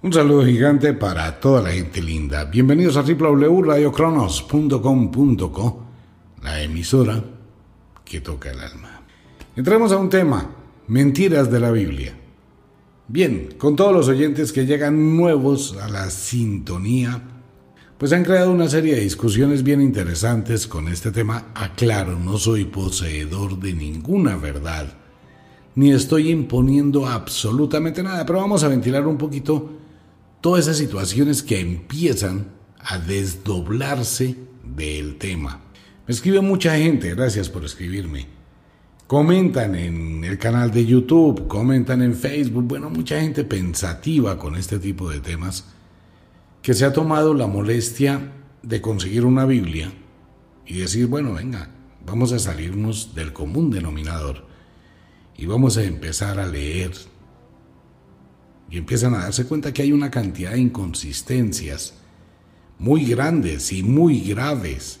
Un saludo gigante para toda la gente linda. Bienvenidos a www.radiocronos.com.co, la emisora que toca el alma. Entremos a un tema, mentiras de la Biblia. Bien, con todos los oyentes que llegan nuevos a la sintonía, pues han creado una serie de discusiones bien interesantes con este tema. Aclaro, no soy poseedor de ninguna verdad, ni estoy imponiendo absolutamente nada, pero vamos a ventilar un poquito todas esas situaciones que empiezan a desdoblarse del tema. Me escribe mucha gente, gracias por escribirme. Comentan en el canal de YouTube, comentan en Facebook, bueno, mucha gente pensativa con este tipo de temas, que se ha tomado la molestia de conseguir una Biblia y decir, bueno, venga, vamos a salirnos del común denominador y vamos a empezar a leer y empiezan a darse cuenta que hay una cantidad de inconsistencias muy grandes y muy graves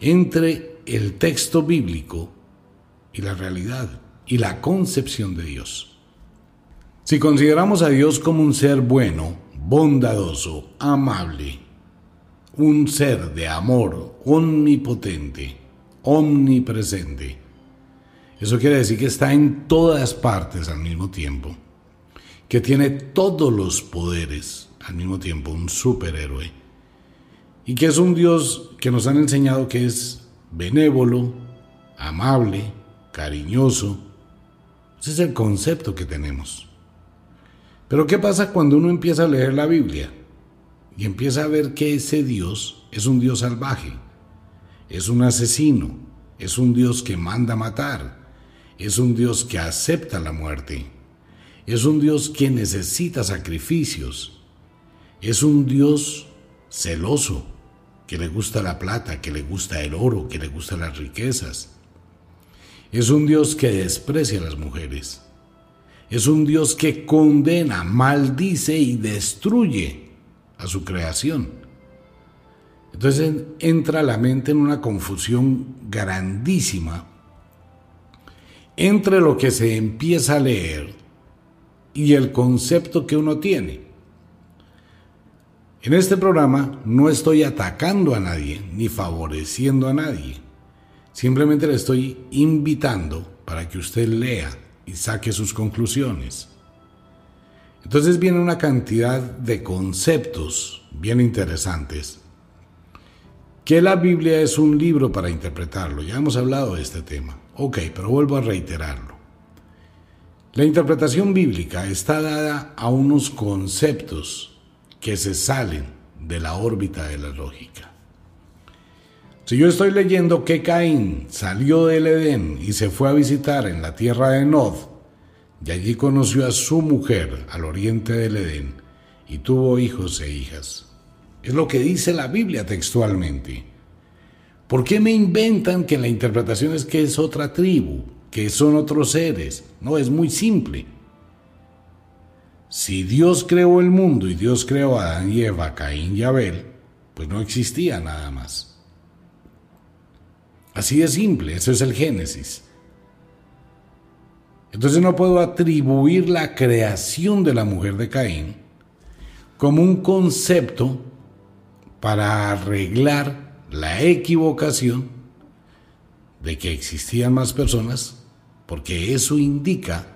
entre el texto bíblico y la realidad y la concepción de Dios. Si consideramos a Dios como un ser bueno, bondadoso, amable, un ser de amor omnipotente, omnipresente, eso quiere decir que está en todas partes al mismo tiempo que tiene todos los poderes al mismo tiempo, un superhéroe, y que es un Dios que nos han enseñado que es benévolo, amable, cariñoso. Ese es el concepto que tenemos. Pero ¿qué pasa cuando uno empieza a leer la Biblia y empieza a ver que ese Dios es un Dios salvaje, es un asesino, es un Dios que manda matar, es un Dios que acepta la muerte? Es un Dios que necesita sacrificios. Es un Dios celoso, que le gusta la plata, que le gusta el oro, que le gustan las riquezas. Es un Dios que desprecia a las mujeres. Es un Dios que condena, maldice y destruye a su creación. Entonces entra la mente en una confusión grandísima entre lo que se empieza a leer y el concepto que uno tiene. En este programa no estoy atacando a nadie ni favoreciendo a nadie. Simplemente le estoy invitando para que usted lea y saque sus conclusiones. Entonces viene una cantidad de conceptos bien interesantes. Que la Biblia es un libro para interpretarlo. Ya hemos hablado de este tema. Ok, pero vuelvo a reiterarlo. La interpretación bíblica está dada a unos conceptos que se salen de la órbita de la lógica. Si yo estoy leyendo que Caín salió del Edén y se fue a visitar en la tierra de Nod, y allí conoció a su mujer al oriente del Edén, y tuvo hijos e hijas. Es lo que dice la Biblia textualmente. ¿Por qué me inventan que la interpretación es que es otra tribu? Que son otros seres. No, es muy simple. Si Dios creó el mundo y Dios creó a Adán y Eva, Caín y Abel, pues no existía nada más. Así de simple, eso es el Génesis. Entonces no puedo atribuir la creación de la mujer de Caín como un concepto para arreglar la equivocación de que existían más personas porque eso indica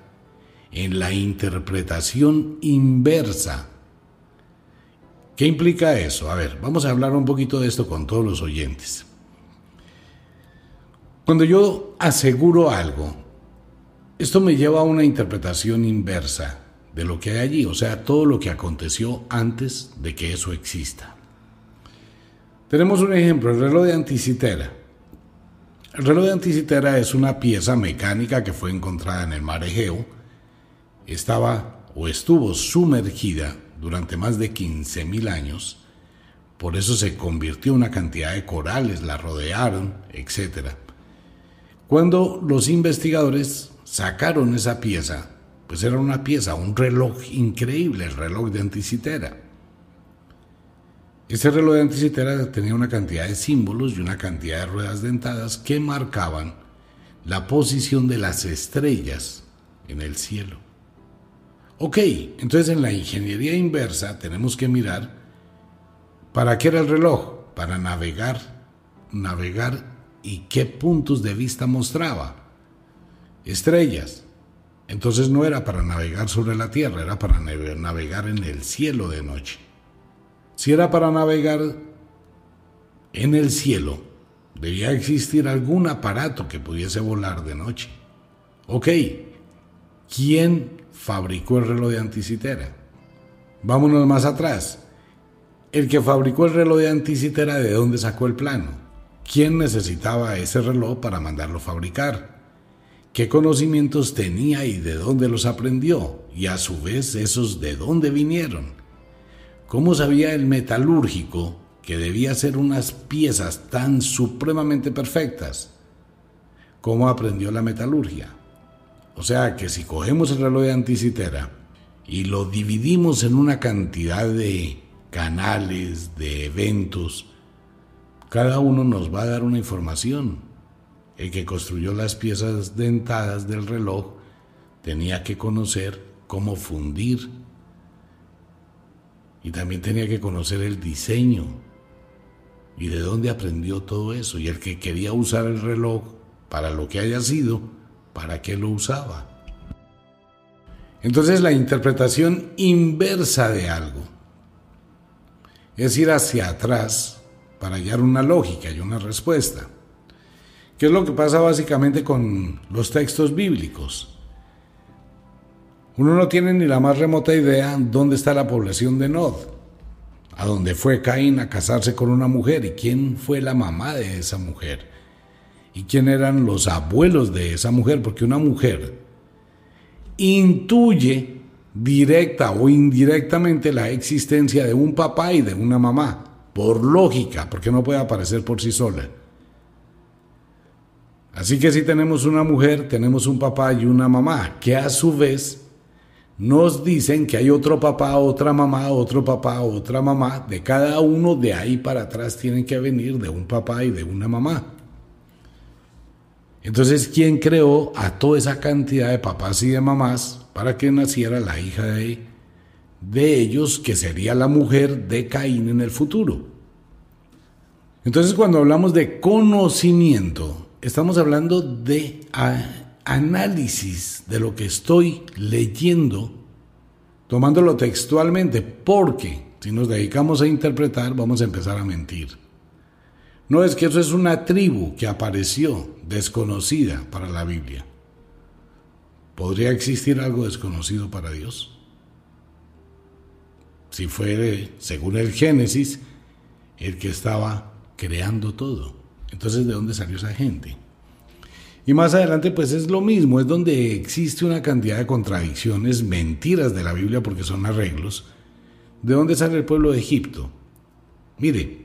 en la interpretación inversa. ¿Qué implica eso? A ver, vamos a hablar un poquito de esto con todos los oyentes. Cuando yo aseguro algo, esto me lleva a una interpretación inversa de lo que hay allí, o sea, todo lo que aconteció antes de que eso exista. Tenemos un ejemplo, el reloj de Anticitera. El reloj de Anticitera es una pieza mecánica que fue encontrada en el mar Egeo. Estaba o estuvo sumergida durante más de 15.000 años. Por eso se convirtió en una cantidad de corales, la rodearon, etc. Cuando los investigadores sacaron esa pieza, pues era una pieza, un reloj increíble, el reloj de Anticitera. Ese reloj de anticitera tenía una cantidad de símbolos y una cantidad de ruedas dentadas que marcaban la posición de las estrellas en el cielo. Ok, entonces en la ingeniería inversa tenemos que mirar para qué era el reloj, para navegar, navegar y qué puntos de vista mostraba. Estrellas. Entonces no era para navegar sobre la tierra, era para navegar en el cielo de noche. Si era para navegar en el cielo, debía existir algún aparato que pudiese volar de noche. Ok, ¿quién fabricó el reloj de anticitera? Vámonos más atrás. El que fabricó el reloj de anticitera, ¿de dónde sacó el plano? ¿Quién necesitaba ese reloj para mandarlo fabricar? ¿Qué conocimientos tenía y de dónde los aprendió? Y a su vez, esos de dónde vinieron. ¿Cómo sabía el metalúrgico que debía ser unas piezas tan supremamente perfectas? ¿Cómo aprendió la metalurgia? O sea que si cogemos el reloj de anticitera y lo dividimos en una cantidad de canales, de eventos, cada uno nos va a dar una información. El que construyó las piezas dentadas del reloj tenía que conocer cómo fundir y también tenía que conocer el diseño y de dónde aprendió todo eso. Y el que quería usar el reloj para lo que haya sido, ¿para qué lo usaba? Entonces la interpretación inversa de algo es ir hacia atrás para hallar una lógica y una respuesta. ¿Qué es lo que pasa básicamente con los textos bíblicos? Uno no tiene ni la más remota idea dónde está la población de Nod, a dónde fue Caín a casarse con una mujer y quién fue la mamá de esa mujer y quién eran los abuelos de esa mujer, porque una mujer intuye directa o indirectamente la existencia de un papá y de una mamá, por lógica, porque no puede aparecer por sí sola. Así que si tenemos una mujer, tenemos un papá y una mamá, que a su vez nos dicen que hay otro papá, otra mamá, otro papá, otra mamá, de cada uno de ahí para atrás tienen que venir de un papá y de una mamá. Entonces, ¿quién creó a toda esa cantidad de papás y de mamás para que naciera la hija de, de ellos, que sería la mujer de Caín en el futuro? Entonces, cuando hablamos de conocimiento, estamos hablando de análisis de lo que estoy leyendo, tomándolo textualmente, porque si nos dedicamos a interpretar, vamos a empezar a mentir. No es que eso es una tribu que apareció desconocida para la Biblia. ¿Podría existir algo desconocido para Dios? Si fuere, según el Génesis, el que estaba creando todo. Entonces, ¿de dónde salió esa gente? Y más adelante, pues es lo mismo, es donde existe una cantidad de contradicciones, mentiras de la Biblia porque son arreglos. ¿De dónde sale el pueblo de Egipto? Mire,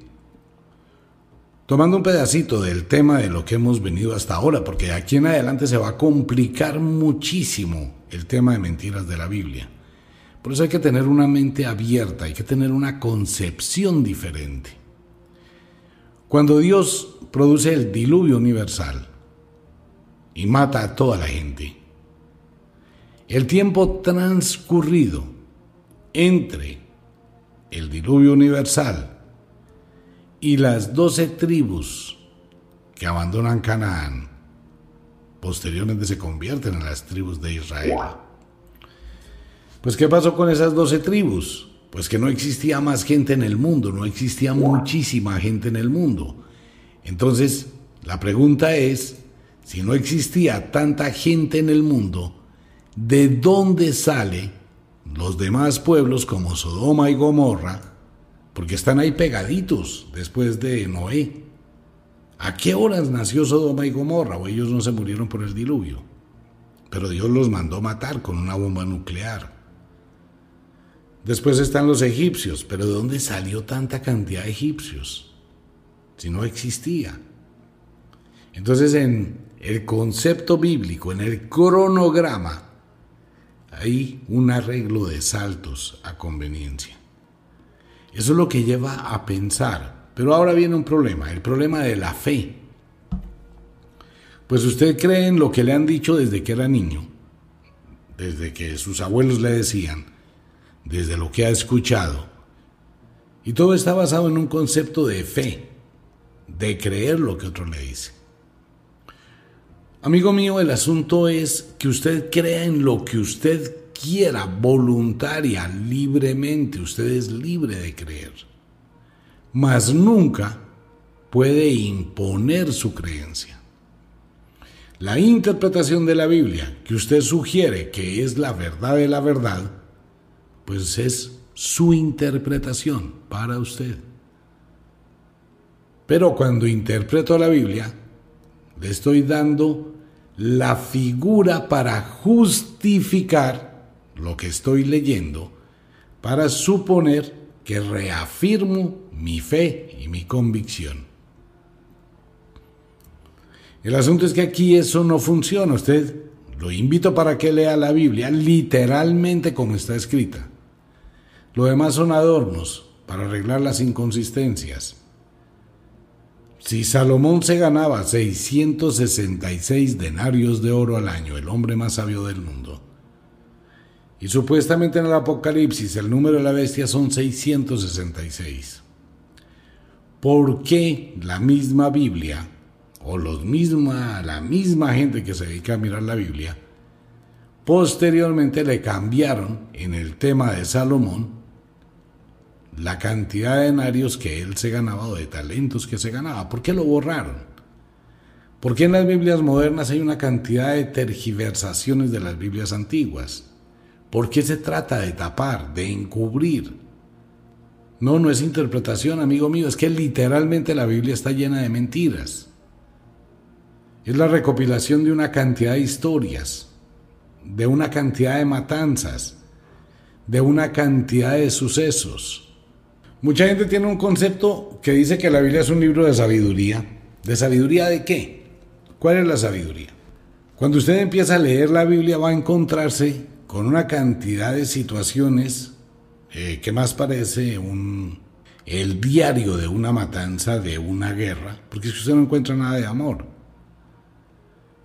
tomando un pedacito del tema de lo que hemos venido hasta ahora, porque de aquí en adelante se va a complicar muchísimo el tema de mentiras de la Biblia. Por eso hay que tener una mente abierta, hay que tener una concepción diferente. Cuando Dios produce el diluvio universal y mata a toda la gente, el tiempo transcurrido entre el diluvio universal y las doce tribus que abandonan Canaán posteriormente se convierten en las tribus de Israel. Pues ¿qué pasó con esas doce tribus? Pues que no existía más gente en el mundo, no existía muchísima gente en el mundo. Entonces, la pregunta es, si no existía tanta gente en el mundo, ¿de dónde sale los demás pueblos como Sodoma y Gomorra porque están ahí pegaditos después de Noé. ¿A qué horas nació Sodoma y Gomorra? O ellos no se murieron por el diluvio. Pero Dios los mandó matar con una bomba nuclear. Después están los egipcios, pero ¿de dónde salió tanta cantidad de egipcios? Si no existía. Entonces en el concepto bíblico, en el cronograma, hay un arreglo de saltos a conveniencia. Eso es lo que lleva a pensar. Pero ahora viene un problema, el problema de la fe. Pues usted cree en lo que le han dicho desde que era niño, desde que sus abuelos le decían, desde lo que ha escuchado. Y todo está basado en un concepto de fe, de creer lo que otro le dice. Amigo mío, el asunto es que usted crea en lo que usted quiera, voluntaria, libremente. Usted es libre de creer. Mas nunca puede imponer su creencia. La interpretación de la Biblia que usted sugiere que es la verdad de la verdad, pues es su interpretación para usted. Pero cuando interpreto la Biblia, le estoy dando la figura para justificar lo que estoy leyendo, para suponer que reafirmo mi fe y mi convicción. El asunto es que aquí eso no funciona. Usted lo invito para que lea la Biblia literalmente como está escrita. Lo demás son adornos para arreglar las inconsistencias. Si Salomón se ganaba 666 denarios de oro al año, el hombre más sabio del mundo, y supuestamente en el Apocalipsis el número de la bestia son 666, ¿por qué la misma Biblia o los misma, la misma gente que se dedica a mirar la Biblia, posteriormente le cambiaron en el tema de Salomón la cantidad de denarios que él se ganaba o de talentos que se ganaba. ¿Por qué lo borraron? ¿Por qué en las Biblias modernas hay una cantidad de tergiversaciones de las Biblias antiguas? ¿Por qué se trata de tapar, de encubrir? No, no es interpretación, amigo mío, es que literalmente la Biblia está llena de mentiras. Es la recopilación de una cantidad de historias, de una cantidad de matanzas, de una cantidad de sucesos. Mucha gente tiene un concepto que dice que la Biblia es un libro de sabiduría. ¿De sabiduría de qué? ¿Cuál es la sabiduría? Cuando usted empieza a leer la Biblia va a encontrarse con una cantidad de situaciones eh, que más parece un, el diario de una matanza, de una guerra, porque que usted no encuentra nada de amor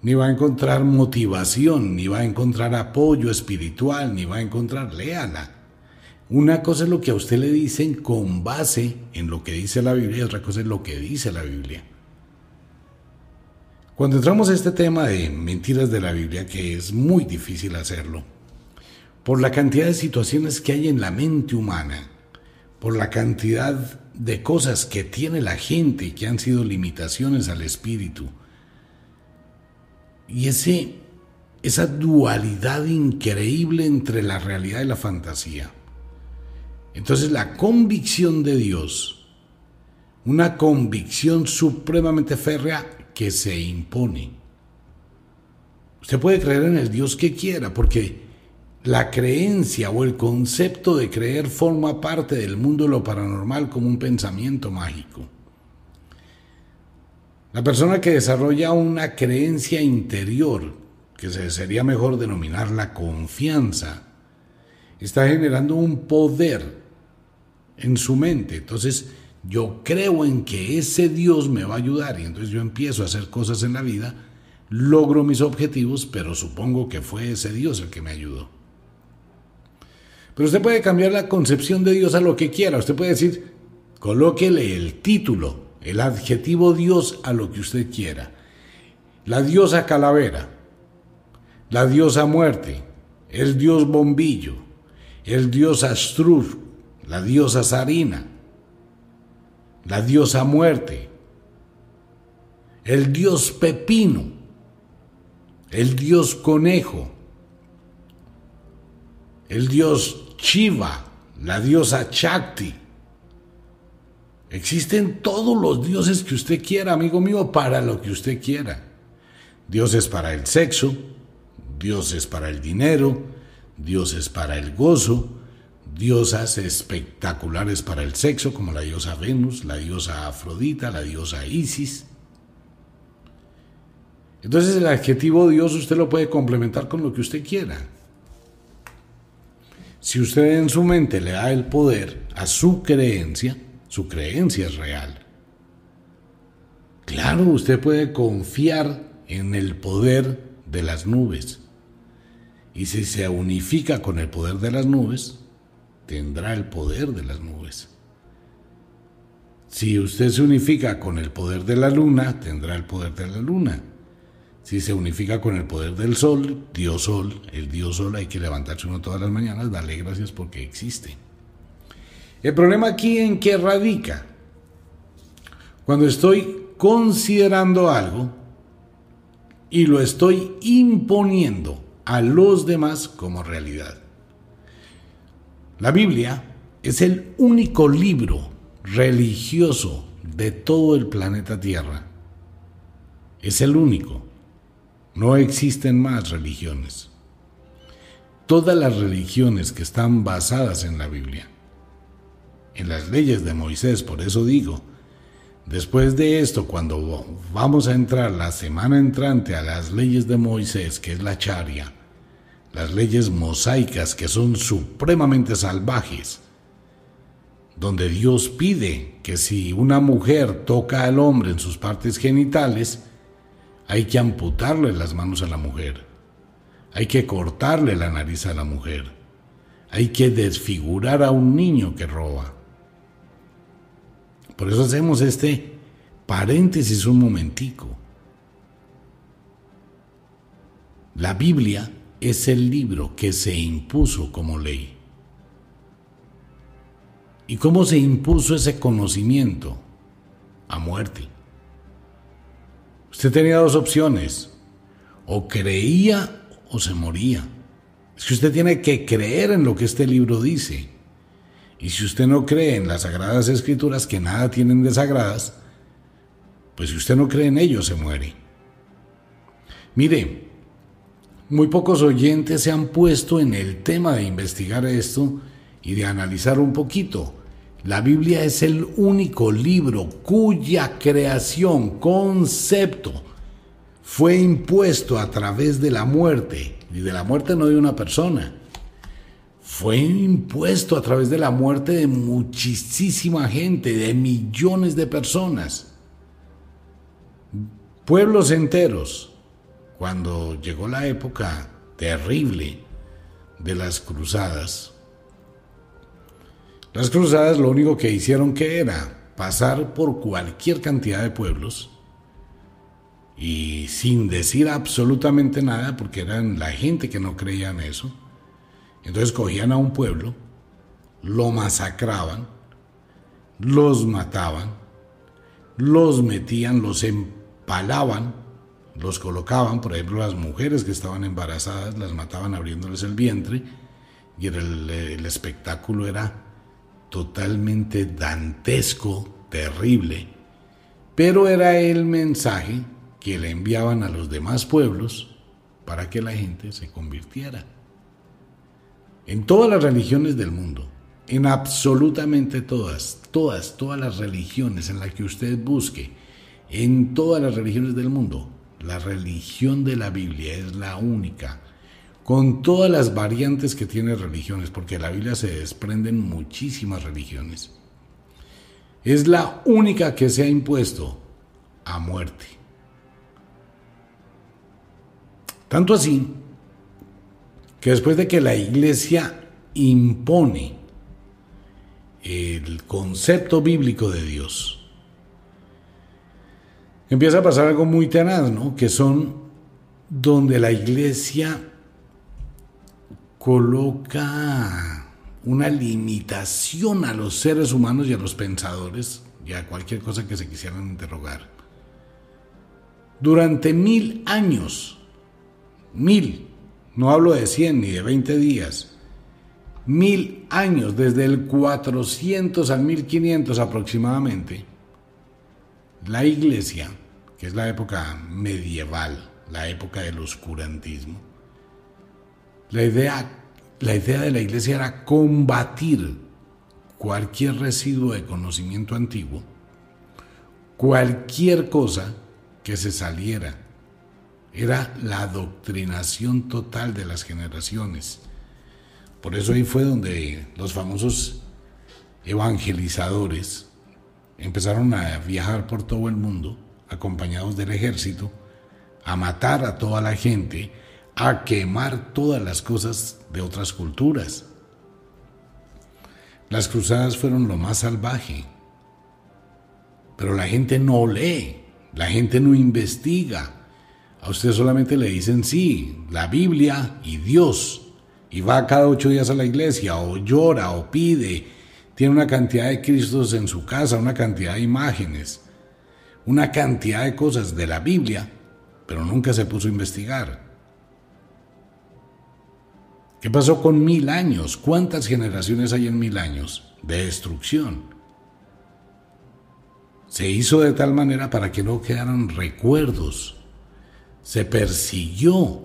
ni va a encontrar motivación, ni va a encontrar apoyo espiritual, ni va a encontrar, léala. Una cosa es lo que a usted le dicen con base en lo que dice la Biblia y otra cosa es lo que dice la Biblia. Cuando entramos a este tema de mentiras de la Biblia, que es muy difícil hacerlo, por la cantidad de situaciones que hay en la mente humana, por la cantidad de cosas que tiene la gente que han sido limitaciones al espíritu, y ese, esa dualidad increíble entre la realidad y la fantasía. Entonces la convicción de Dios, una convicción supremamente férrea que se impone. Usted puede creer en el Dios que quiera, porque la creencia o el concepto de creer forma parte del mundo de lo paranormal como un pensamiento mágico. La persona que desarrolla una creencia interior, que sería mejor denominar la confianza, está generando un poder en su mente. Entonces, yo creo en que ese Dios me va a ayudar y entonces yo empiezo a hacer cosas en la vida, logro mis objetivos, pero supongo que fue ese Dios el que me ayudó. Pero usted puede cambiar la concepción de Dios a lo que quiera. Usted puede decir, colóquele el título el adjetivo Dios a lo que usted quiera. La diosa calavera, la diosa muerte, el dios bombillo, el dios astrur, la diosa sarina, la diosa muerte, el dios pepino, el dios conejo, el dios chiva, la diosa chakti, Existen todos los dioses que usted quiera, amigo mío, para lo que usted quiera. Dioses para el sexo, dioses para el dinero, dioses para el gozo, diosas espectaculares para el sexo, como la diosa Venus, la diosa Afrodita, la diosa Isis. Entonces el adjetivo Dios usted lo puede complementar con lo que usted quiera. Si usted en su mente le da el poder a su creencia, su creencia es real. Claro, usted puede confiar en el poder de las nubes Y si se unifica con el poder de las nubes, tendrá el poder de las nubes. Si usted se unifica con el poder de la luna, tendrá el poder de la luna. Si se unifica con el poder del sol, Dios sol, el Dios sol hay que levantarse uno todas las mañanas, darle gracias porque existe. El problema aquí en qué radica. Cuando estoy considerando algo y lo estoy imponiendo a los demás como realidad. La Biblia es el único libro religioso de todo el planeta Tierra. Es el único. No existen más religiones. Todas las religiones que están basadas en la Biblia, en las leyes de Moisés, por eso digo, después de esto, cuando vamos a entrar la semana entrante a las leyes de Moisés, que es la charia, las leyes mosaicas que son supremamente salvajes, donde Dios pide que si una mujer toca al hombre en sus partes genitales, hay que amputarle las manos a la mujer. Hay que cortarle la nariz a la mujer. Hay que desfigurar a un niño que roba. Por eso hacemos este paréntesis un momentico. La Biblia es el libro que se impuso como ley. ¿Y cómo se impuso ese conocimiento? A muerte. Usted tenía dos opciones. O creía o se moría. Es que usted tiene que creer en lo que este libro dice. Y si usted no cree en las sagradas escrituras, que nada tienen de sagradas, pues si usted no cree en ello, se muere. Mire, muy pocos oyentes se han puesto en el tema de investigar esto y de analizar un poquito. La Biblia es el único libro cuya creación, concepto, fue impuesto a través de la muerte, y de la muerte no de una persona, fue impuesto a través de la muerte de muchísima gente, de millones de personas, pueblos enteros. Cuando llegó la época terrible de las cruzadas, las cruzadas lo único que hicieron que era pasar por cualquier cantidad de pueblos y sin decir absolutamente nada, porque eran la gente que no creía en eso. Entonces cogían a un pueblo, lo masacraban, los mataban, los metían, los empalaban, los colocaban, por ejemplo, las mujeres que estaban embarazadas, las mataban abriéndoles el vientre, y el, espectáculo era totalmente dantesco, terrible, pero era el mensaje que le enviaban a los demás pueblos para que la gente se convirtiera. En todas las religiones del mundo, en absolutamente todas, todas, todas las religiones en las que usted busque, en todas las religiones del mundo, la religión de la Biblia es la única con todas las variantes que tiene religiones, porque de la Biblia se desprenden muchísimas religiones. Es la única que se ha impuesto a muerte. Tanto así que después de que la iglesia impone el concepto bíblico de Dios, empieza a pasar algo muy tenaz, ¿no? Que son donde la iglesia coloca una limitación a los seres humanos y a los pensadores y a cualquier cosa que se quisieran interrogar. Durante mil años, mil, no hablo de cien ni de veinte días, mil años, desde el 400 al 1500 aproximadamente, la iglesia, que es la época medieval, la época del oscurantismo, la idea, la idea de la iglesia era combatir cualquier residuo de conocimiento antiguo, cualquier cosa que se saliera. Era la adoctrinación total de las generaciones. Por eso ahí fue donde los famosos evangelizadores empezaron a viajar por todo el mundo, acompañados del ejército, a matar a toda la gente, a quemar todas las cosas de otras culturas. Las cruzadas fueron lo más salvaje. Pero la gente no lee, la gente no investiga. A usted solamente le dicen sí, la Biblia y Dios. Y va cada ocho días a la iglesia, o llora, o pide. Tiene una cantidad de Cristos en su casa, una cantidad de imágenes, una cantidad de cosas de la Biblia, pero nunca se puso a investigar. ¿Qué pasó con mil años? ¿Cuántas generaciones hay en mil años de destrucción? Se hizo de tal manera para que no quedaran recuerdos. Se persiguió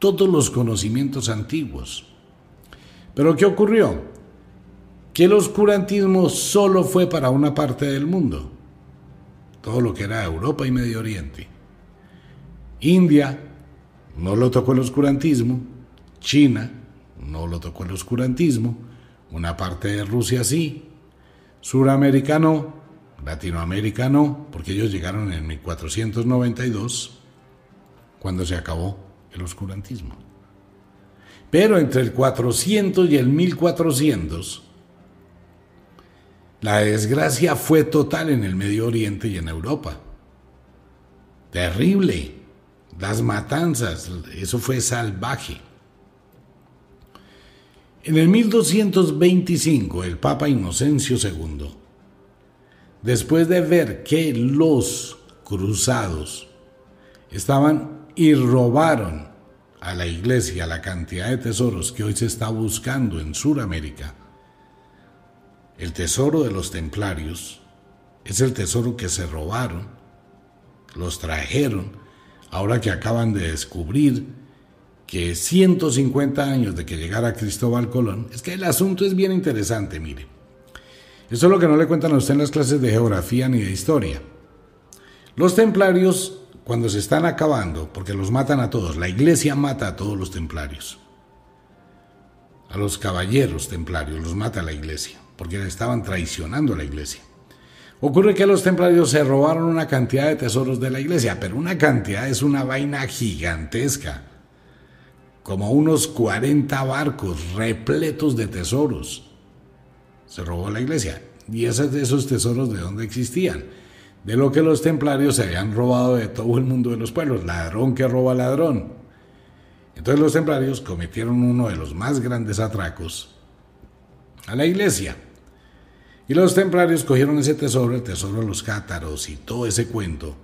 todos los conocimientos antiguos. Pero ¿qué ocurrió? Que el oscurantismo solo fue para una parte del mundo, todo lo que era Europa y Medio Oriente. India no lo tocó el oscurantismo, China no lo tocó el oscurantismo, una parte de Rusia sí, Suramérica no, Latinoamérica no, porque ellos llegaron en 1492, cuando se acabó el oscurantismo. Pero entre el 400 y el 1400, la desgracia fue total en el Medio Oriente y en Europa. Terrible. Las matanzas, eso fue salvaje. En el 1225, el Papa Inocencio II, después de ver que los cruzados estaban y robaron a la iglesia la cantidad de tesoros que hoy se está buscando en Sudamérica, el tesoro de los templarios es el tesoro que se robaron, los trajeron, ahora que acaban de descubrir que 150 años de que llegara Cristóbal Colón, es que el asunto es bien interesante, mire. Eso es lo que no le cuentan a usted en las clases de geografía ni de historia. Los templarios, cuando se están acabando, porque los matan a todos, la iglesia mata a todos los templarios. A los caballeros templarios los mata la iglesia, porque estaban traicionando a la iglesia. Ocurre que los templarios se robaron una cantidad de tesoros de la iglesia, pero una cantidad es una vaina gigantesca como unos 40 barcos repletos de tesoros. Se robó la iglesia. ¿Y esos, esos tesoros de dónde existían? De lo que los templarios se habían robado de todo el mundo de los pueblos. Ladrón que roba ladrón. Entonces los templarios cometieron uno de los más grandes atracos a la iglesia. Y los templarios cogieron ese tesoro, el tesoro de los cátaros y todo ese cuento,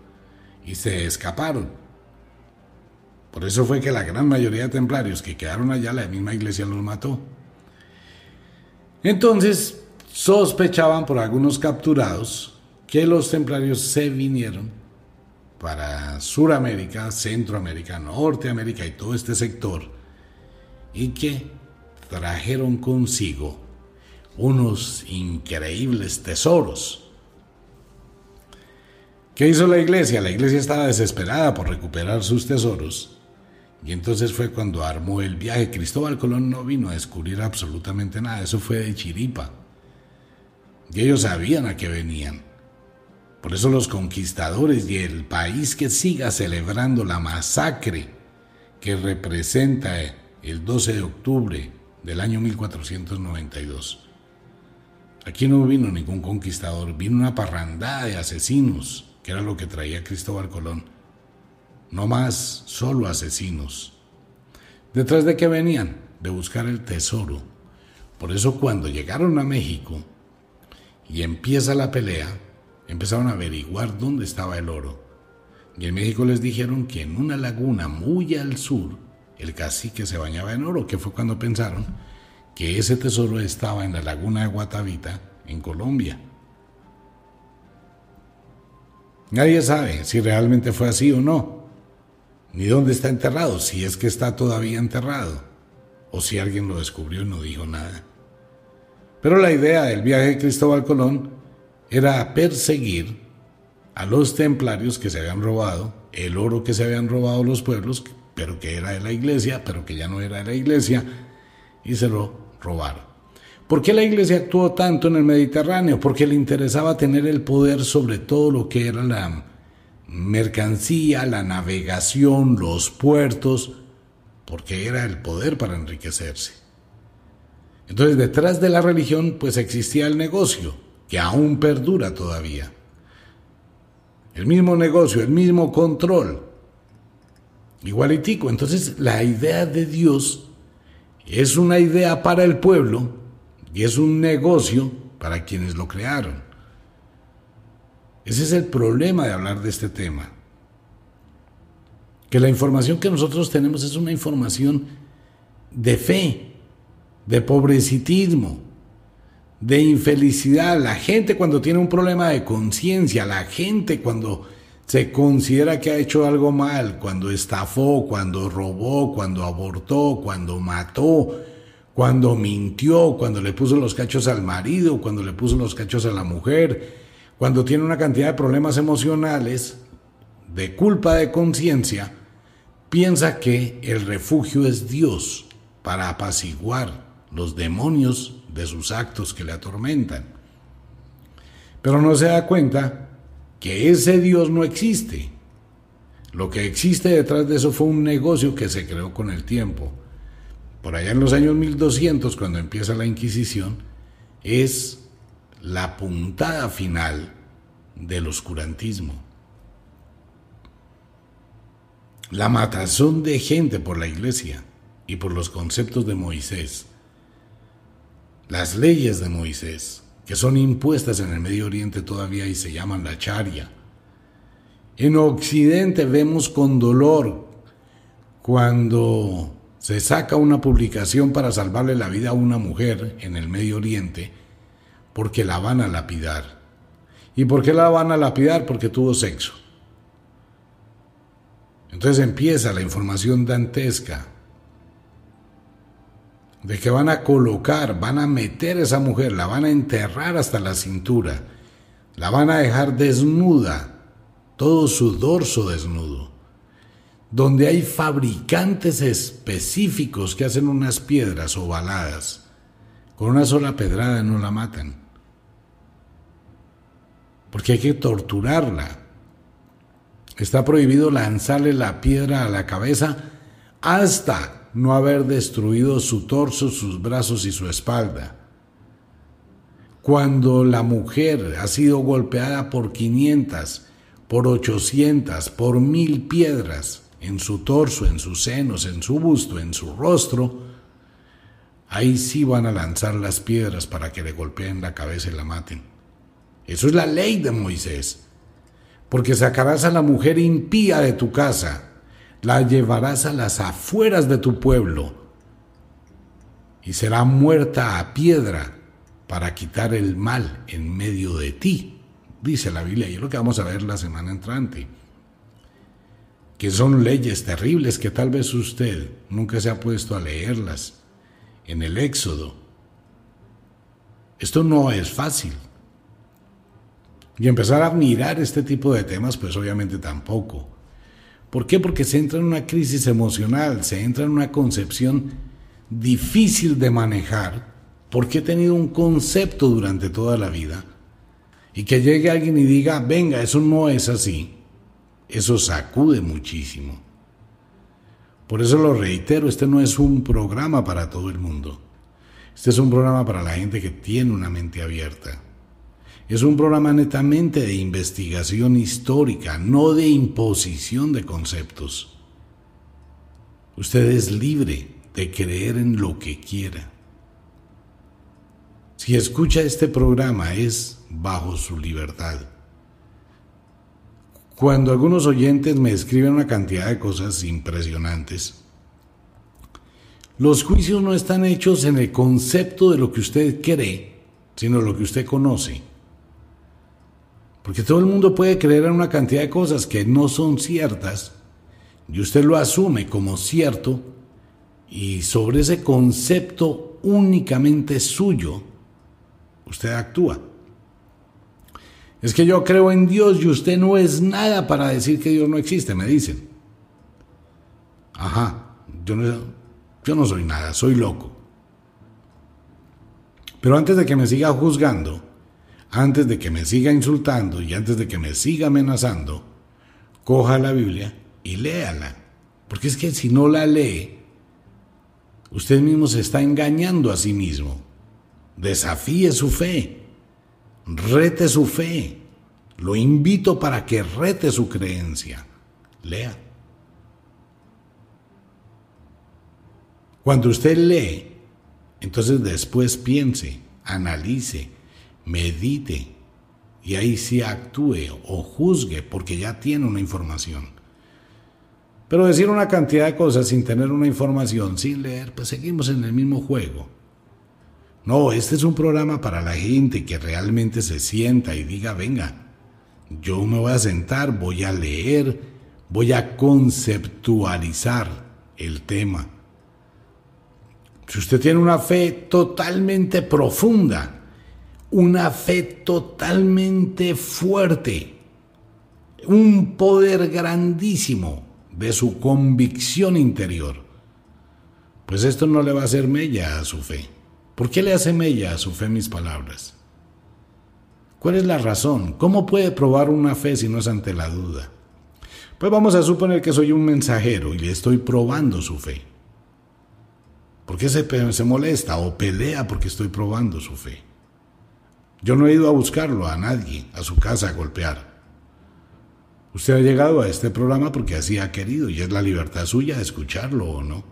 y se escaparon. Por eso fue que la gran mayoría de templarios que quedaron allá, la misma iglesia los mató. Entonces, sospechaban por algunos capturados que los templarios se vinieron para Suramérica, Centroamérica, Norteamérica y todo este sector y que trajeron consigo unos increíbles tesoros. ¿Qué hizo la iglesia? La iglesia estaba desesperada por recuperar sus tesoros y entonces fue cuando armó el viaje. Cristóbal Colón no vino a descubrir absolutamente nada, eso fue de chiripa. Y ellos sabían a qué venían. Por eso los conquistadores y el país que siga celebrando la masacre que representa el 12 de octubre del año 1492. Aquí no vino ningún conquistador, vino una parrandada de asesinos, que era lo que traía Cristóbal Colón no más solo asesinos. ¿Detrás de qué venían? De buscar el tesoro. Por eso cuando llegaron a México y empieza la pelea, empezaron a averiguar dónde estaba el oro. Y en México les dijeron que en una laguna muy al sur, el cacique se bañaba en oro, que fue cuando pensaron que ese tesoro estaba en la laguna de Guatavita, en Colombia. Nadie sabe si realmente fue así o no ni dónde está enterrado, si es que está todavía enterrado, o si alguien lo descubrió y no dijo nada. Pero la idea del viaje de Cristóbal Colón era perseguir a los templarios que se habían robado, el oro que se habían robado los pueblos, pero que era de la iglesia, pero que ya no era de la iglesia, y se lo robaron. ¿Por qué la iglesia actuó tanto en el Mediterráneo? Porque le interesaba tener el poder sobre todo lo que era la mercancía, la navegación, los puertos, porque era el poder para enriquecerse. Entonces detrás de la religión pues existía el negocio, que aún perdura todavía. El mismo negocio, el mismo control. Igualitico. Entonces la idea de Dios es una idea para el pueblo y es un negocio para quienes lo crearon. Ese es el problema de hablar de este tema. Que la información que nosotros tenemos es una información de fe, de pobrecitismo, de infelicidad. La gente cuando tiene un problema de conciencia, la gente cuando se considera que ha hecho algo mal, cuando estafó, cuando robó, cuando abortó, cuando mató, cuando mintió, cuando le puso los cachos al marido, cuando le puso los cachos a la mujer, cuando tiene una cantidad de problemas emocionales, de culpa de conciencia, piensa que el refugio es Dios para apaciguar los demonios de sus actos que le atormentan. Pero no se da cuenta que ese Dios no existe. Lo que existe detrás de eso fue un negocio que se creó con el tiempo. Por allá en los años 1200, cuando empieza la Inquisición, es la puntada final del oscurantismo. La matazón de gente por la iglesia y por los conceptos de Moisés. Las leyes de Moisés, que son impuestas en el Medio Oriente todavía y se llaman la charia. En Occidente vemos con dolor cuando se saca una publicación para salvarle la vida a una mujer en el Medio Oriente porque la van a lapidar. ¿Y por qué la van a lapidar? Porque tuvo sexo. Entonces empieza la información dantesca de que van a colocar, van a meter a esa mujer, la van a enterrar hasta la cintura, la van a dejar desnuda, todo su dorso desnudo, donde hay fabricantes específicos que hacen unas piedras ovaladas, con una sola pedrada no la matan, porque hay que torturarla. Está prohibido lanzarle la piedra a la cabeza hasta no haber destruido su torso, sus brazos y su espalda. Cuando la mujer ha sido golpeada por 500, por 800, por mil piedras en su torso, en sus senos, en su busto, en su rostro, ahí sí van a lanzar las piedras para que le golpeen la cabeza y la maten. Eso es la ley de Moisés. Porque sacarás a la mujer impía de tu casa la llevarás a las afueras de tu pueblo y será muerta a piedra para quitar el mal en medio de ti, dice la Biblia, y es lo que vamos a ver la semana entrante, que son leyes terribles que tal vez usted nunca se ha puesto a leerlas en el Éxodo. Esto no es fácil. Y empezar a mirar este tipo de temas, pues obviamente tampoco. ¿Por qué? Porque se entra en una crisis emocional, se entra en una concepción difícil de manejar, porque he tenido un concepto durante toda la vida, y que llegue alguien y diga, venga, eso no es así, eso sacude muchísimo. Por eso lo reitero, este no es un programa para todo el mundo, este es un programa para la gente que tiene una mente abierta. Es un programa netamente de investigación histórica, no de imposición de conceptos. Usted es libre de creer en lo que quiera. Si escucha este programa es bajo su libertad. Cuando algunos oyentes me escriben una cantidad de cosas impresionantes, los juicios no están hechos en el concepto de lo que usted cree, sino lo que usted conoce. Porque todo el mundo puede creer en una cantidad de cosas que no son ciertas y usted lo asume como cierto y sobre ese concepto únicamente suyo, usted actúa. Es que yo creo en Dios y usted no es nada para decir que Dios no existe, me dicen. Ajá, yo no, yo no soy nada, soy loco. Pero antes de que me siga juzgando, antes de que me siga insultando y antes de que me siga amenazando, coja la Biblia y léala. Porque es que si no la lee, Usted mismo se está engañando a sí mismo. Desafíe su fe. Rete su fe. Lo invito para que rete su creencia. Lea. Cuando usted lee, entonces después piense, analice, medite y ahí sí actúe o juzgue porque ya tiene una información. Pero decir una cantidad de cosas sin tener una información, sin leer, pues seguimos en el mismo juego. No, este es un programa para la gente que realmente se sienta y diga, venga, yo me voy a sentar, voy a leer, voy a conceptualizar el tema. Si usted tiene una fe totalmente profunda, una fe totalmente fuerte, un poder grandísimo, de su convicción interior, pues esto no le va a hacer mella a su fe. ¿Por qué le hace mella a su fe mis palabras? ¿Cuál es la razón? ¿Cómo puede probar una fe si no es ante la duda? Pues vamos a suponer que soy un mensajero y le estoy probando su fe. ¿Por qué se, se molesta o pelea porque estoy probando su fe? Yo no he ido a buscarlo a nadie, a su casa a golpear. Usted ha llegado a este programa porque así ha querido y es la libertad suya de escucharlo o no.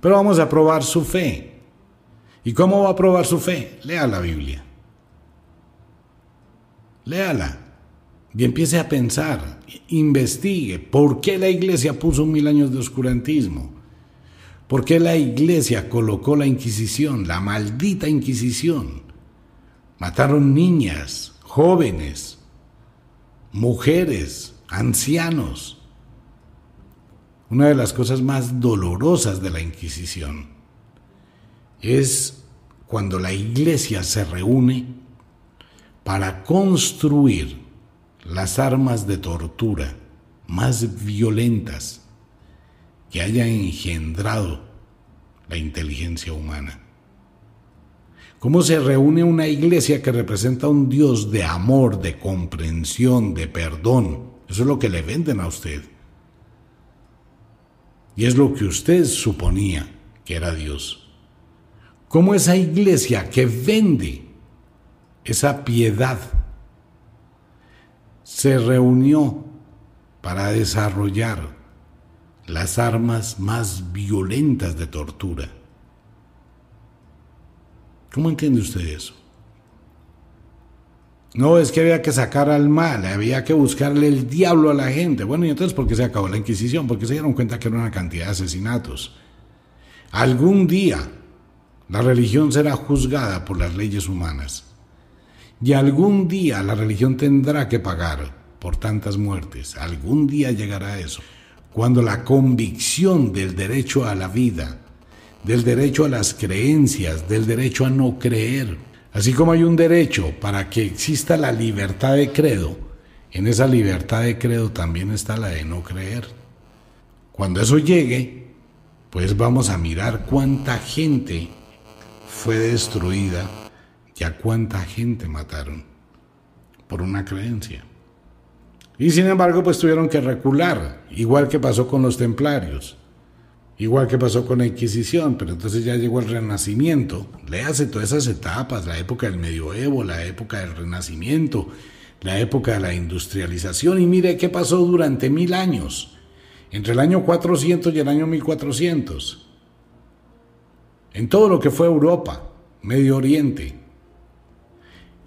Pero vamos a probar su fe. ¿Y cómo va a probar su fe? Lea la Biblia. Léala y empiece a pensar, investigue por qué la iglesia puso mil años de oscurantismo, por qué la iglesia colocó la Inquisición, la maldita Inquisición. Mataron niñas, jóvenes, mujeres, ancianos. Una de las cosas más dolorosas de la Inquisición es cuando la iglesia se reúne para construir las armas de tortura más violentas que haya engendrado la inteligencia humana. ¿Cómo se reúne una iglesia que representa un Dios de amor, de comprensión, de perdón? Eso es lo que le venden a usted. Y es lo que usted suponía que era Dios. ¿Cómo esa iglesia que vende esa piedad se reunió para desarrollar las armas más violentas de tortura? ¿Cómo entiende usted eso? No, es que había que sacar al mal, había que buscarle el diablo a la gente. Bueno, y entonces, ¿por qué se acabó la Inquisición? Porque se dieron cuenta que era una cantidad de asesinatos. Algún día la religión será juzgada por las leyes humanas. Y algún día la religión tendrá que pagar por tantas muertes. Algún día llegará eso. Cuando la convicción del derecho a la vida del derecho a las creencias, del derecho a no creer. Así como hay un derecho para que exista la libertad de credo, en esa libertad de credo también está la de no creer. Cuando eso llegue, pues vamos a mirar cuánta gente fue destruida y a cuánta gente mataron por una creencia. Y sin embargo, pues tuvieron que recular, igual que pasó con los templarios. Igual que pasó con la Inquisición, pero entonces ya llegó el Renacimiento. Léase todas esas etapas, la época del medioevo, la época del Renacimiento, la época de la industrialización y mire qué pasó durante mil años, entre el año 400 y el año 1400. En todo lo que fue Europa, Medio Oriente.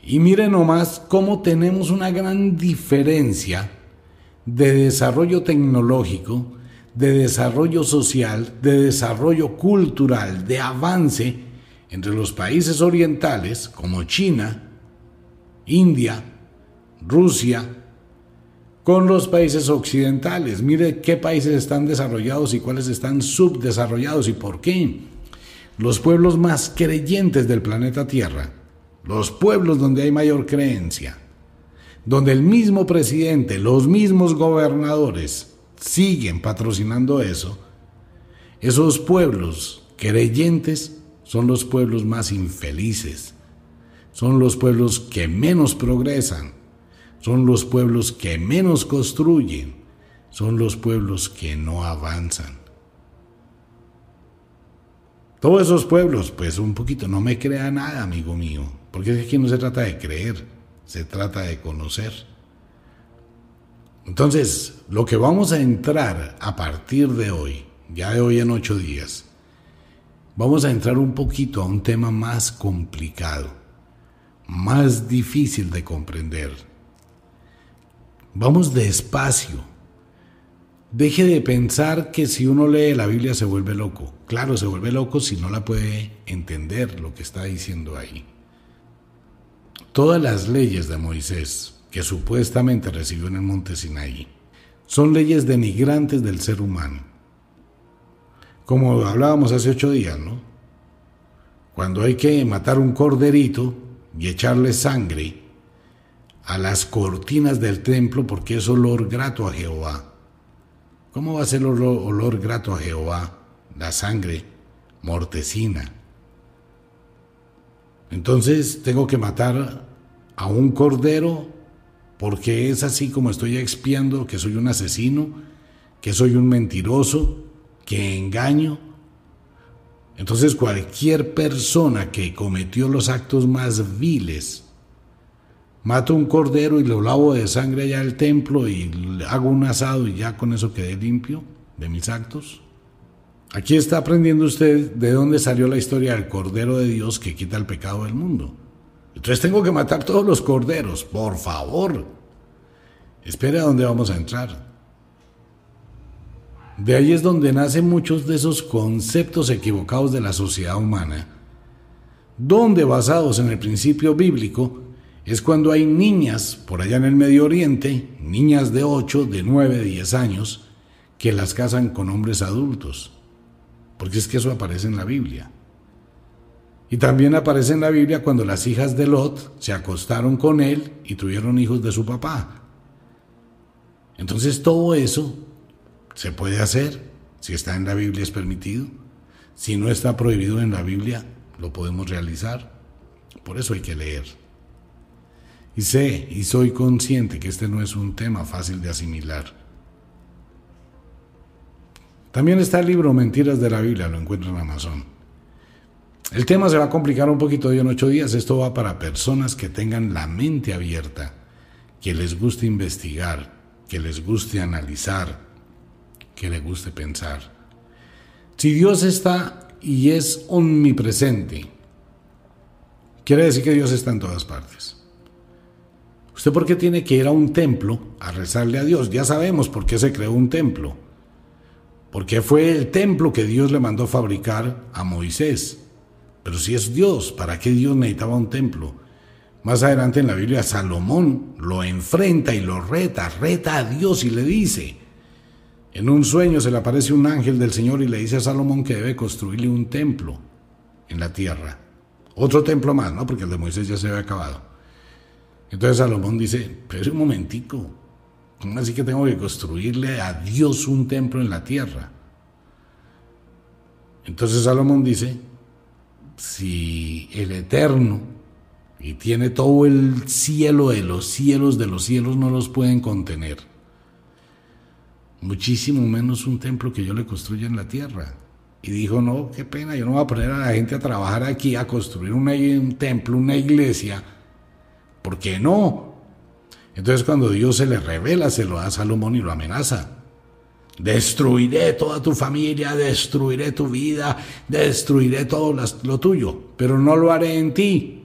Y mire nomás cómo tenemos una gran diferencia de desarrollo tecnológico de desarrollo social, de desarrollo cultural, de avance entre los países orientales como China, India, Rusia, con los países occidentales. Mire qué países están desarrollados y cuáles están subdesarrollados y por qué. Los pueblos más creyentes del planeta Tierra, los pueblos donde hay mayor creencia, donde el mismo presidente, los mismos gobernadores, siguen patrocinando eso, esos pueblos creyentes son los pueblos más infelices, son los pueblos que menos progresan, son los pueblos que menos construyen, son los pueblos que no avanzan. Todos esos pueblos, pues un poquito, no me crea nada, amigo mío, porque aquí no se trata de creer, se trata de conocer. Entonces, lo que vamos a entrar a partir de hoy, ya de hoy en ocho días, vamos a entrar un poquito a un tema más complicado, más difícil de comprender. Vamos despacio. Deje de pensar que si uno lee la Biblia se vuelve loco. Claro, se vuelve loco si no la puede entender lo que está diciendo ahí. Todas las leyes de Moisés, que supuestamente recibió en el monte Sinaí, son leyes denigrantes del ser humano. Como hablábamos hace ocho días, ¿no? Cuando hay que matar un corderito y echarle sangre a las cortinas del templo porque es olor grato a Jehová. ¿Cómo va a ser olor, olor grato a Jehová? La sangre mortecina. Entonces tengo que matar a un cordero porque es así como estoy expiando que soy un asesino, que soy un mentiroso, que engaño. Entonces cualquier persona que cometió los actos más viles, mato un cordero y lo lavo de sangre allá al templo y hago un asado y ya con eso quedé limpio de mis actos. Aquí está aprendiendo usted de dónde salió la historia del Cordero de Dios que quita el pecado del mundo. Entonces tengo que matar todos los corderos, por favor. Espere a dónde vamos a entrar. De ahí es donde nacen muchos de esos conceptos equivocados de la sociedad humana, donde basados en el principio bíblico es cuando hay niñas por allá en el Medio Oriente, niñas de 8, de 9, de 10 años, que las casan con hombres adultos, porque es que eso aparece en la Biblia. Y también aparece en la Biblia cuando las hijas de Lot se acostaron con él y tuvieron hijos de su papá. Entonces todo eso se puede hacer si está en la Biblia es permitido. Si no está prohibido en la Biblia, lo podemos realizar. Por eso hay que leer. Y sé y soy consciente que este no es un tema fácil de asimilar. También está el libro Mentiras de la Biblia, lo encuentro en Amazon. El tema se va a complicar un poquito hoy en ocho días. Esto va para personas que tengan la mente abierta, que les guste investigar, que les guste analizar, que les guste pensar. Si Dios está y es omnipresente, quiere decir que Dios está en todas partes. ¿Usted por qué tiene que ir a un templo a rezarle a Dios? Ya sabemos por qué se creó un templo. Porque fue el templo que Dios le mandó fabricar a Moisés. Pero si es Dios, ¿para qué Dios necesitaba un templo? Más adelante en la Biblia Salomón lo enfrenta y lo reta, reta a Dios y le dice, en un sueño se le aparece un ángel del Señor y le dice a Salomón que debe construirle un templo en la tierra. Otro templo más, ¿no? Porque el de Moisés ya se había acabado. Entonces Salomón dice, pero un momentico, ¿cómo así que tengo que construirle a Dios un templo en la tierra? Entonces Salomón dice, si el Eterno, y tiene todo el cielo de los cielos de los cielos, no los pueden contener, muchísimo menos un templo que yo le construya en la tierra. Y dijo, no, qué pena, yo no voy a poner a la gente a trabajar aquí, a construir un templo, una iglesia, ¿por qué no? Entonces cuando Dios se le revela, se lo da a Salomón y lo amenaza. Destruiré toda tu familia, destruiré tu vida, destruiré todo lo tuyo, pero no lo haré en ti.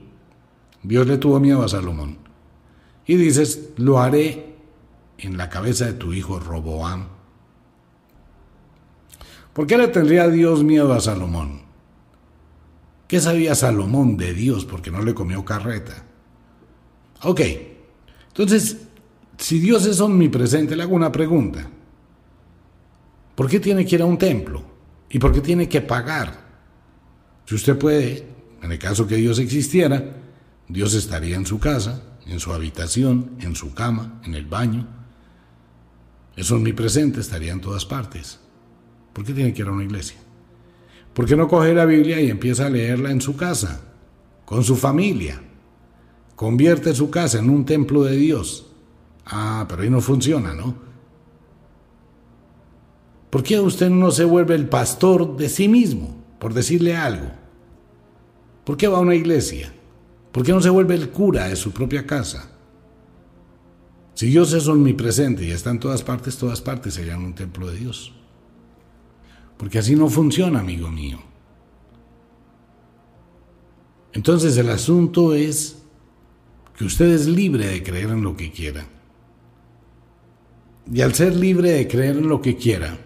Dios le tuvo miedo a Salomón. Y dices, lo haré en la cabeza de tu hijo Roboam. ¿Por qué le tendría Dios miedo a Salomón? ¿Qué sabía Salomón de Dios porque no le comió carreta? Ok, entonces, si Dios es omnipresente, le hago una pregunta. ¿Por qué tiene que ir a un templo? ¿Y por qué tiene que pagar? Si usted puede, en el caso que Dios existiera, Dios estaría en su casa, en su habitación, en su cama, en el baño. Es omnipresente, estaría en todas partes. ¿Por qué tiene que ir a una iglesia? ¿Por qué no coge la Biblia y empieza a leerla en su casa, con su familia? Convierte su casa en un templo de Dios. Ah, pero ahí no funciona, ¿no? ¿Por qué usted no se vuelve el pastor de sí mismo? por decirle algo. ¿Por qué va a una iglesia? ¿Por qué no se vuelve el cura de su propia casa? Si Dios es omnipresente y está en todas partes, todas partes serían un templo de Dios. Porque así no funciona, amigo mío. Entonces el asunto es que usted es libre de creer en lo que quiera. Y al ser libre de creer en lo que quiera,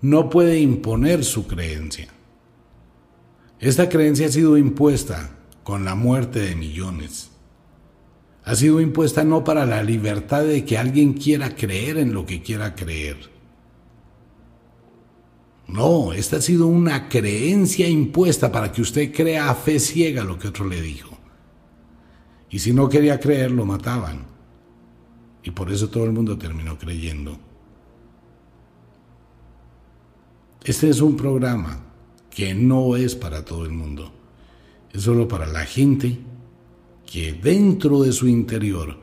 no puede imponer su creencia. Esta creencia ha sido impuesta con la muerte de millones. Ha sido impuesta no para la libertad de que alguien quiera creer en lo que quiera creer. No, esta ha sido una creencia impuesta para que usted crea a fe ciega lo que otro le dijo. Y si no quería creer, lo mataban. Y por eso todo el mundo terminó creyendo. Este es un programa que no es para todo el mundo. Es solo para la gente que dentro de su interior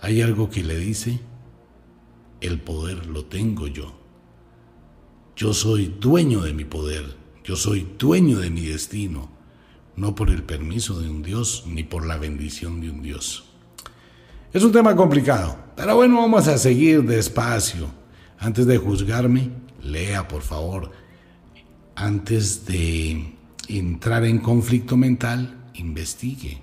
hay algo que le dice, el poder lo tengo yo. Yo soy dueño de mi poder, yo soy dueño de mi destino, no por el permiso de un Dios ni por la bendición de un Dios. Es un tema complicado, pero bueno, vamos a seguir despacio. Antes de juzgarme, lea por favor. Antes de entrar en conflicto mental, investigue.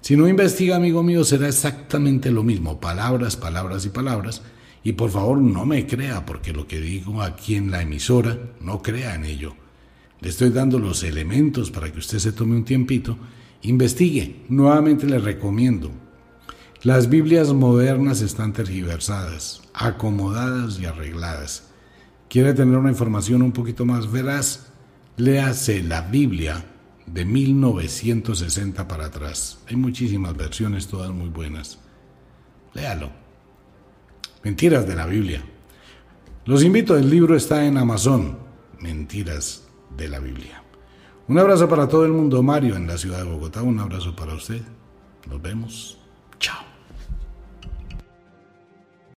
Si no investiga, amigo mío, será exactamente lo mismo, palabras, palabras y palabras. Y por favor no me crea, porque lo que digo aquí en la emisora, no crea en ello. Le estoy dando los elementos para que usted se tome un tiempito, investigue. Nuevamente le recomiendo. Las Biblias modernas están tergiversadas, acomodadas y arregladas. ¿Quiere tener una información un poquito más veraz? Léase la Biblia de 1960 para atrás. Hay muchísimas versiones, todas muy buenas. Léalo. Mentiras de la Biblia. Los invito, el libro está en Amazon. Mentiras de la Biblia. Un abrazo para todo el mundo, Mario, en la ciudad de Bogotá. Un abrazo para usted. Nos vemos. Chao.